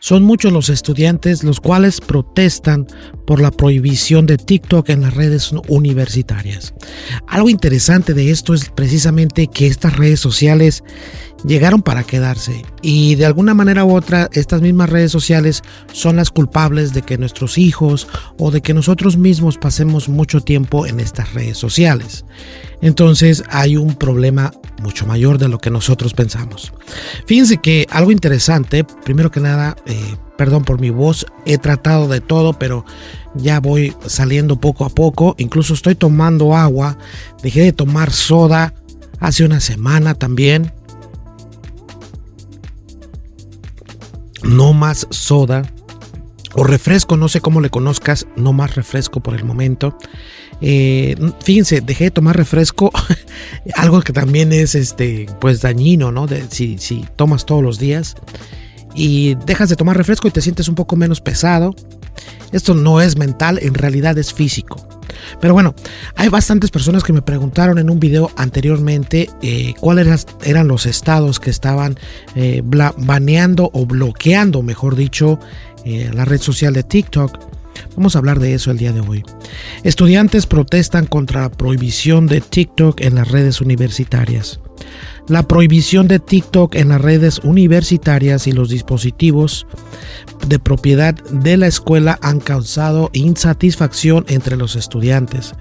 Son muchos los estudiantes los cuales protestan por la prohibición de TikTok en las redes universitarias. Algo interesante de esto es precisamente que estas redes sociales llegaron para quedarse y de alguna manera u otra estas mismas redes sociales son las culpables de que nuestros hijos o de que nosotros mismos pasemos mucho tiempo en estas redes sociales. Entonces hay un problema mucho mayor de lo que nosotros pensamos. Fíjense que algo interesante, primero que nada, eh, perdón por mi voz, he tratado de todo, pero ya voy saliendo poco a poco, incluso estoy tomando agua, dejé de tomar soda hace una semana también. No más soda o refresco, no sé cómo le conozcas, no más refresco por el momento. Eh, fíjense, dejé de tomar refresco, algo que también es este, pues dañino, ¿no? Si, si tomas todos los días y dejas de tomar refresco y te sientes un poco menos pesado. Esto no es mental, en realidad es físico. Pero bueno, hay bastantes personas que me preguntaron en un video anteriormente eh, cuáles eran los estados que estaban eh, baneando o bloqueando, mejor dicho, la red social de TikTok. Vamos a hablar de eso el día de hoy. Estudiantes protestan contra la prohibición de TikTok en las redes universitarias. La prohibición de TikTok en las redes universitarias y los dispositivos de propiedad de la escuela han causado insatisfacción entre los estudiantes.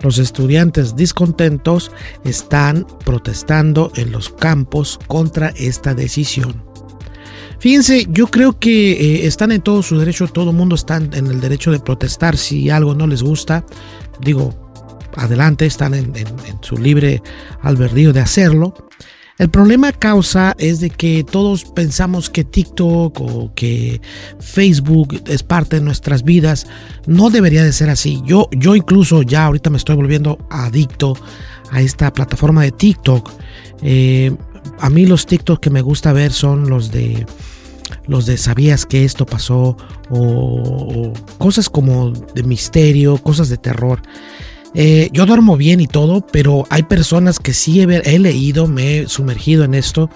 Los estudiantes discontentos están protestando en los campos contra esta decisión. Fíjense, yo creo que eh, están en todo su derecho, todo el mundo está en el derecho de protestar si algo no les gusta. Digo, adelante, están en, su libre albedrío de hacerlo. El problema causa es de que todos pensamos que TikTok o que Facebook es parte de nuestras vidas. No debería de ser así. Yo, yo incluso ya ahorita me estoy volviendo adicto a esta plataforma de TikTok. Eh, a mí los TikTok que me gusta ver son los de los de sabías que esto pasó o, cosas como de misterio, cosas de terror. Eh, yo duermo bien y todo, pero hay personas que sí he, leído, me he sumergido en esto,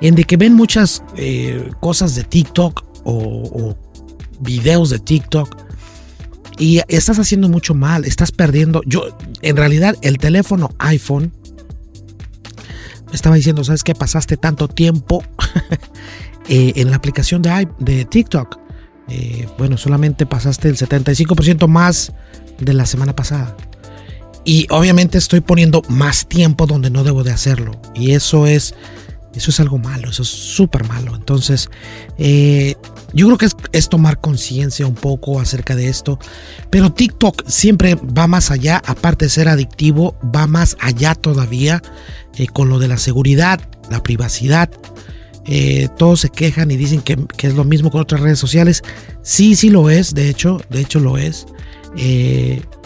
en de que ven muchas eh, cosas de TikTok o, o videos de TikTok y estás haciendo mucho mal, estás perdiendo. Yo, en realidad, el teléfono iPhone estaba diciendo, ¿sabes qué? Pasaste tanto tiempo eh, en la aplicación de, de TikTok. Eh, bueno, solamente pasaste el 75% más de la semana pasada. Y obviamente estoy poniendo más tiempo donde no debo de hacerlo. Y eso es, eso es algo malo, eso es súper malo. Entonces, eh, yo creo que es, tomar conciencia un poco acerca de esto. Pero TikTok siempre va más allá, aparte de ser adictivo, va más allá todavía eh, con lo de la seguridad, la privacidad. Eh, todos se quejan y dicen que, es lo mismo con otras redes sociales. Sí, sí lo es, de hecho, de hecho lo es.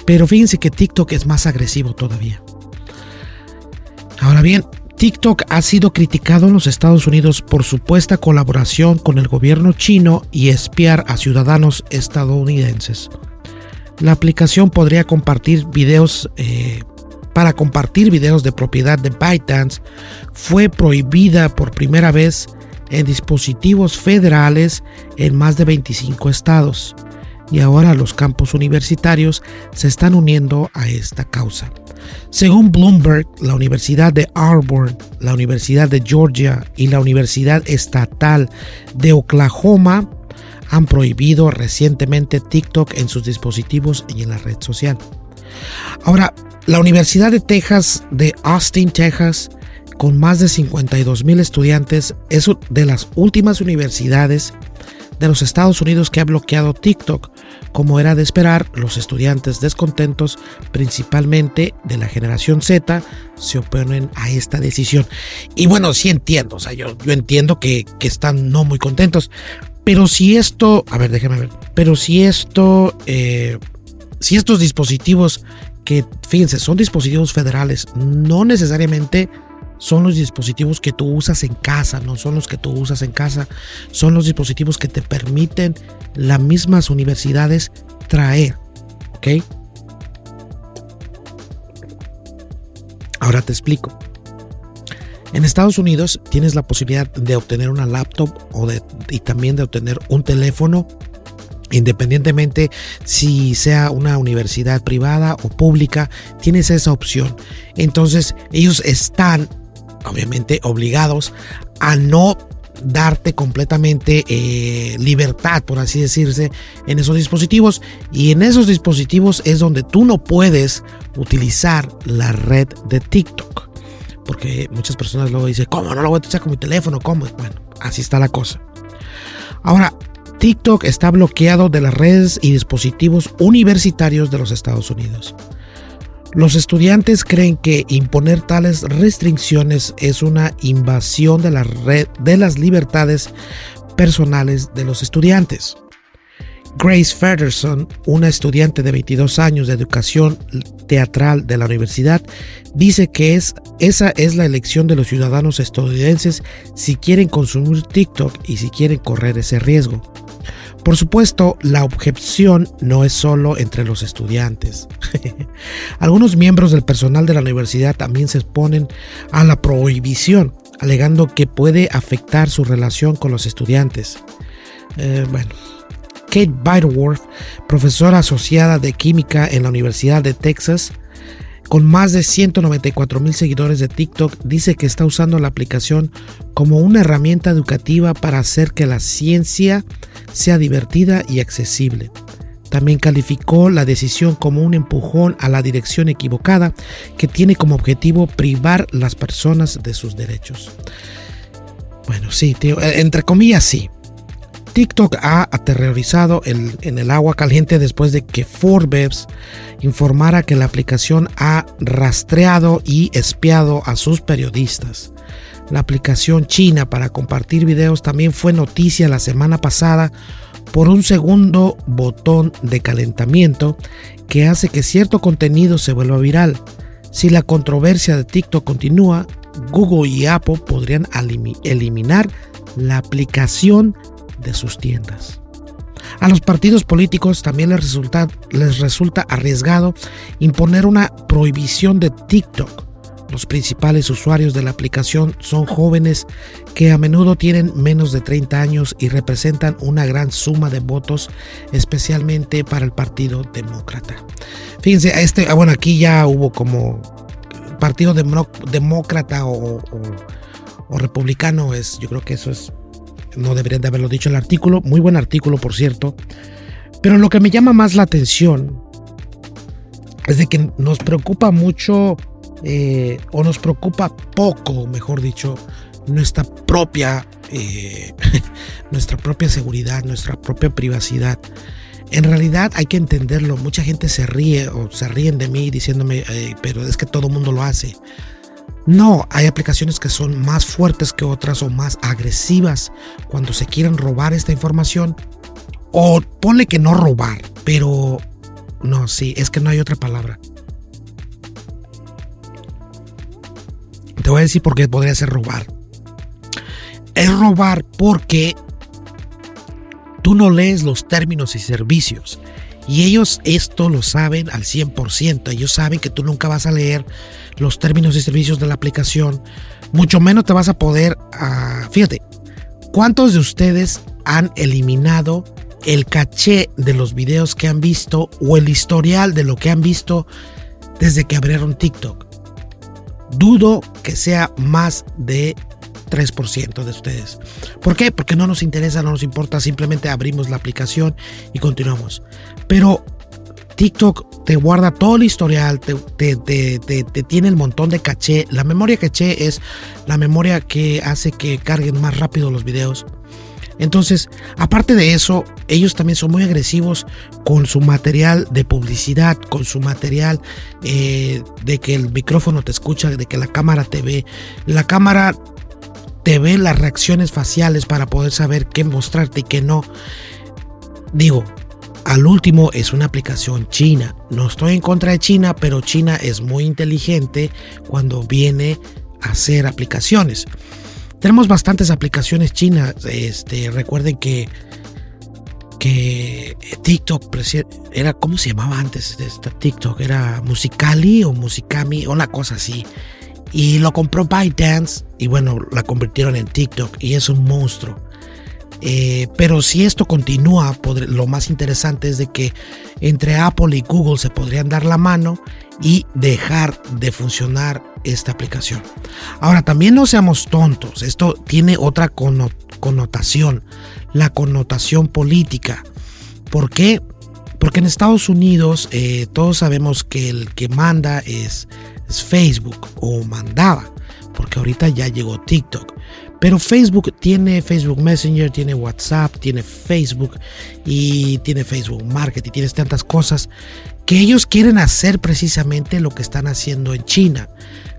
Pero fíjense que TikTok es más agresivo todavía. Ahora bien, TikTok ha sido criticado en los Estados Unidos por supuesta colaboración con el gobierno chino y espiar a ciudadanos estadounidenses. La aplicación podría compartir videos eh, para compartir videos de propiedad de ByteDance fue prohibida por primera vez en dispositivos federales en más de 25 estados y ahora los campos universitarios se están uniendo a esta causa. Según Bloomberg, la Universidad de Auburn, la Universidad de Georgia y la Universidad Estatal de Oklahoma han prohibido recientemente TikTok en sus dispositivos y en la red social. Ahora, la Universidad de Texas de Austin, Texas, con más de 52 mil estudiantes, es de las últimas universidades de los Estados Unidos que ha bloqueado TikTok. Como era de esperar, los estudiantes descontentos, principalmente de la generación Z, se oponen a esta decisión. Y bueno, sí entiendo, o sea, yo, yo entiendo que, están no muy contentos, pero si esto, a ver, déjeme ver, pero si esto, eh, si estos dispositivos que, fíjense, son dispositivos federales, no necesariamente son los dispositivos que tú usas en casa, no son los que tú usas en casa, son los dispositivos que te permiten las mismas universidades traer, ¿ok? Ahora te explico. En Estados Unidos tienes la posibilidad de obtener una laptop o de, y también de obtener un teléfono independientemente si sea una universidad privada o pública, tienes esa opción. Entonces ellos están obviamente obligados a no darte completamente eh, libertad, por así decirse, en esos dispositivos. Y en esos dispositivos es donde tú no puedes utilizar la red de TikTok. Porque muchas personas luego dicen, ¿cómo no lo voy a utilizar con mi teléfono? ¿Cómo? Bueno, así está la cosa. Ahora, TikTok está bloqueado de las redes y dispositivos universitarios de los Estados Unidos. Los estudiantes creen que imponer tales restricciones es una invasión de de las libertades personales de los estudiantes. Grace Federson, una estudiante de 22 años de educación teatral de la universidad, dice que es, esa es la elección de los ciudadanos estadounidenses si quieren consumir TikTok y si quieren correr ese riesgo. Por supuesto, la objeción no es solo entre los estudiantes. Algunos miembros del personal de la universidad también se exponen a la prohibición, alegando que puede afectar su relación con los estudiantes. Eh, Kate Bidworth, profesora asociada de química en la Universidad de Texas, con más de 194 mil seguidores de TikTok, dice que está usando la aplicación como una herramienta educativa para hacer que la ciencia sea divertida y accesible. También calificó la decisión como un empujón a la dirección equivocada que tiene como objetivo privar las personas de sus derechos. Bueno, sí, tío, eh, entre comillas sí. TikTok ha aterrorizado en el agua caliente después de que Forbes informara que la aplicación ha rastreado y espiado a sus periodistas. La aplicación china para compartir videos también fue noticia la semana pasada por un segundo botón de calentamiento que hace que cierto contenido se vuelva viral. Si la controversia de TikTok continúa, Google y Apple podrían eliminar la aplicación de sus tiendas. A los partidos políticos también les resulta, les resulta arriesgado imponer una prohibición de TikTok. Los principales usuarios de la aplicación son jóvenes que a menudo tienen menos de 30 años y representan una gran suma de votos, especialmente para el Partido Demócrata. Fíjense, este, ah, bueno, aquí ya hubo como Partido Demócrata o, o Republicano, es, yo creo que eso es no deberían de haberlo dicho el artículo, muy buen artículo por cierto, pero lo que me llama más la atención es de que nos preocupa mucho eh, o nos preocupa poco, mejor dicho, nuestra propia, eh, nuestra propia seguridad, nuestra propia privacidad. En realidad hay que entenderlo. Mucha gente se ríe o se ríen de mí diciéndome, pero es que todo el mundo lo hace. No, hay aplicaciones que son más fuertes que otras o más agresivas cuando se quieren robar esta información. O ponle que no robar, pero no, sí, es que no hay otra palabra. Te voy a decir por qué podría ser robar. Es robar porque tú no lees los términos y servicios. Y ellos esto lo saben al 100%. Ellos saben que tú nunca vas a leer los términos y servicios de la aplicación. Mucho menos te vas a poder... Ah, fíjate, ¿cuántos de ustedes han eliminado el caché de los videos que han visto o el historial de lo que han visto desde que abrieron TikTok? Dudo que sea más de 3% de ustedes. ¿Por qué? Porque no nos interesa, no nos importa, simplemente abrimos la aplicación y continuamos. Pero TikTok te guarda todo el historial, te, tiene el montón de caché. La memoria caché es la memoria que hace que carguen más rápido los videos. Entonces, aparte de eso, ellos también son muy agresivos con su material de publicidad, con su material eh, de que el micrófono te escucha, de que la cámara te ve. La cámara te ve las reacciones faciales para poder saber qué mostrarte y qué no. Digo, al último es una aplicación china. No estoy en contra de China, pero China es muy inteligente cuando viene a hacer aplicaciones. Tenemos bastantes aplicaciones chinas. Este, recuerden que que TikTok era cómo se llamaba antes TikTok era Musicali o Musicami una cosa así y lo compró ByteDance y bueno la convirtieron en TikTok y es un monstruo eh, pero si esto continúa, lo más interesante es de que entre Apple y Google se podrían dar la mano y dejar de funcionar esta aplicación. Ahora, también no seamos tontos, esto tiene otra connotación, la connotación política. ¿Por qué? Porque en Estados Unidos eh, todos sabemos que el que manda es, es Facebook o mandaba, porque ahorita ya llegó TikTok. Pero Facebook tiene Facebook Messenger, tiene WhatsApp, tiene Facebook y tiene Facebook Market y tienes tantas cosas que ellos quieren hacer precisamente lo que están haciendo en China.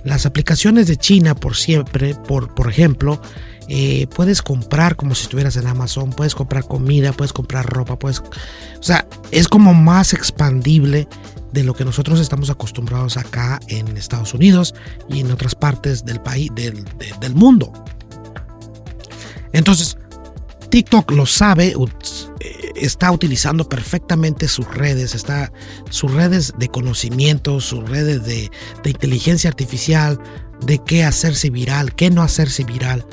Las aplicaciones de China, por siempre, por, por ejemplo, eh, puedes comprar como si estuvieras en Amazon, puedes comprar comida, puedes comprar ropa, puedes... O sea, es como más expandible de lo que nosotros estamos acostumbrados acá en Estados Unidos y en otras partes del país, del, del mundo. Entonces, TikTok lo sabe, eh, está utilizando perfectamente sus redes, está, sus redes de conocimiento, sus redes de, de inteligencia artificial, de qué hacerse viral, qué no hacerse viral.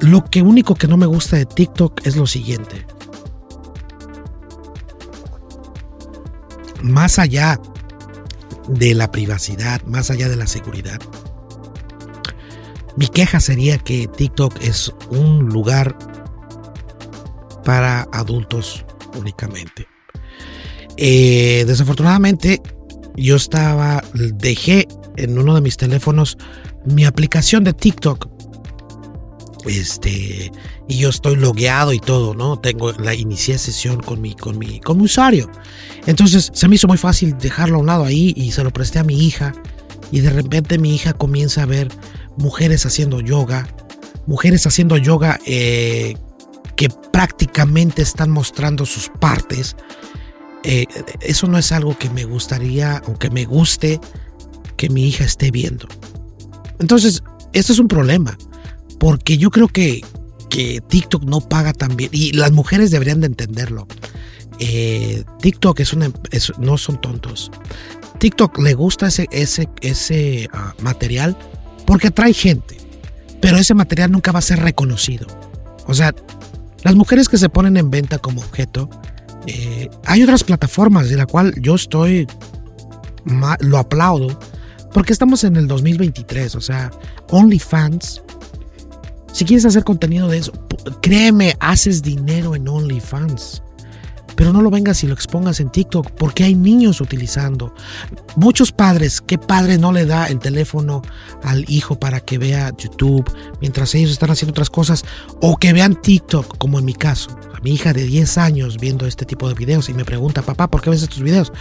Lo que único que no me gusta de TikTok es lo siguiente. Más allá de la privacidad, más allá de la seguridad, mi queja sería que TikTok es un lugar para adultos únicamente. Eh, desafortunadamente, yo estaba, dejé en uno de mis teléfonos mi aplicación de TikTok Este, y yo estoy logueado y todo, ¿no? Tengo la inicié sesión con mi, con mi, con mi usuario. Entonces se me hizo muy fácil dejarlo a un lado ahí y se lo presté a mi hija. Y de repente mi hija comienza a ver mujeres haciendo yoga, mujeres haciendo yoga eh, que prácticamente están mostrando sus partes. Eh, eso no es algo que me gustaría o que me guste que mi hija esté viendo. Entonces, esto es un problema, porque yo creo que, que TikTok no paga tan bien, y las mujeres deberían de entenderlo. Eh, TikTok es una, no son tontos. TikTok le gusta ese, ese, ese ah, material porque atrae gente, pero ese material nunca va a ser reconocido. O sea, las mujeres que se ponen en venta como objeto, eh, hay otras plataformas de la cual yo estoy, lo aplaudo, porque estamos en el 2023, o sea, OnlyFans. Si quieres hacer contenido de eso, créeme, haces dinero en OnlyFans. Pero no lo vengas y lo expongas en TikTok porque hay niños utilizando. Muchos padres, ¿qué padre no le da el teléfono al hijo para que vea YouTube mientras ellos están haciendo otras cosas? O que vean TikTok, como en mi caso mi hija de 10 años viendo este tipo de videos y me pregunta, papá, ¿por qué ves estos videos?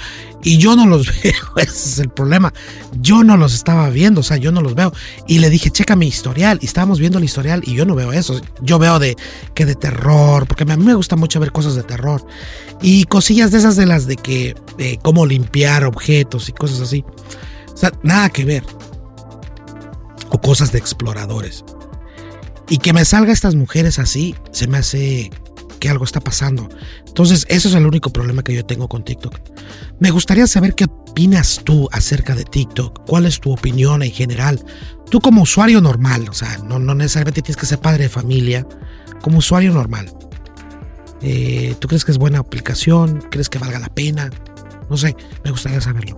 Y yo no los veo, ese es el problema. Yo no los estaba viendo, o sea, yo no los veo. Y le dije, checa mi historial. Y estábamos viendo el historial y yo no veo eso. Yo veo de que de terror, porque a mí me gusta mucho ver cosas de terror. Y cosillas de esas de las de que, cómo limpiar objetos y cosas así. O sea, nada que ver. O cosas de exploradores. Y que me salga estas mujeres así, se me hace que algo está pasando. Entonces, eso es el único problema que yo tengo con TikTok. Me gustaría saber qué opinas tú acerca de TikTok. ¿Cuál es tu opinión en general? Tú como usuario normal, o sea, no, no necesariamente tienes que ser padre de familia, como usuario normal. Eh, ¿Tú crees que es buena aplicación? ¿Crees que valga la pena? No sé, me gustaría saberlo.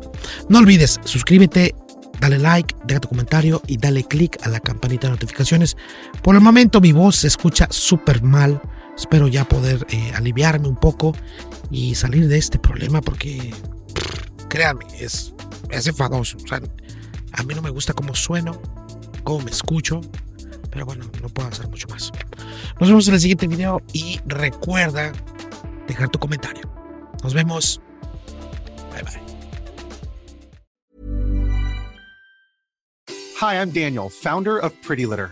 No olvides, suscríbete, dale like, deja tu comentario y dale click a la campanita de notificaciones. Por el momento mi voz se escucha súper mal. Espero ya poder eh, aliviarme un poco y salir de este problema porque, créanme, es, es enfadoso. O sea, a mí no me gusta cómo sueno, cómo me escucho, pero bueno, no puedo hacer mucho más. Nos vemos en el siguiente video y recuerda dejar tu comentario. Nos vemos. Bye bye. Hi, I'm Daniel, founder of Pretty Litter.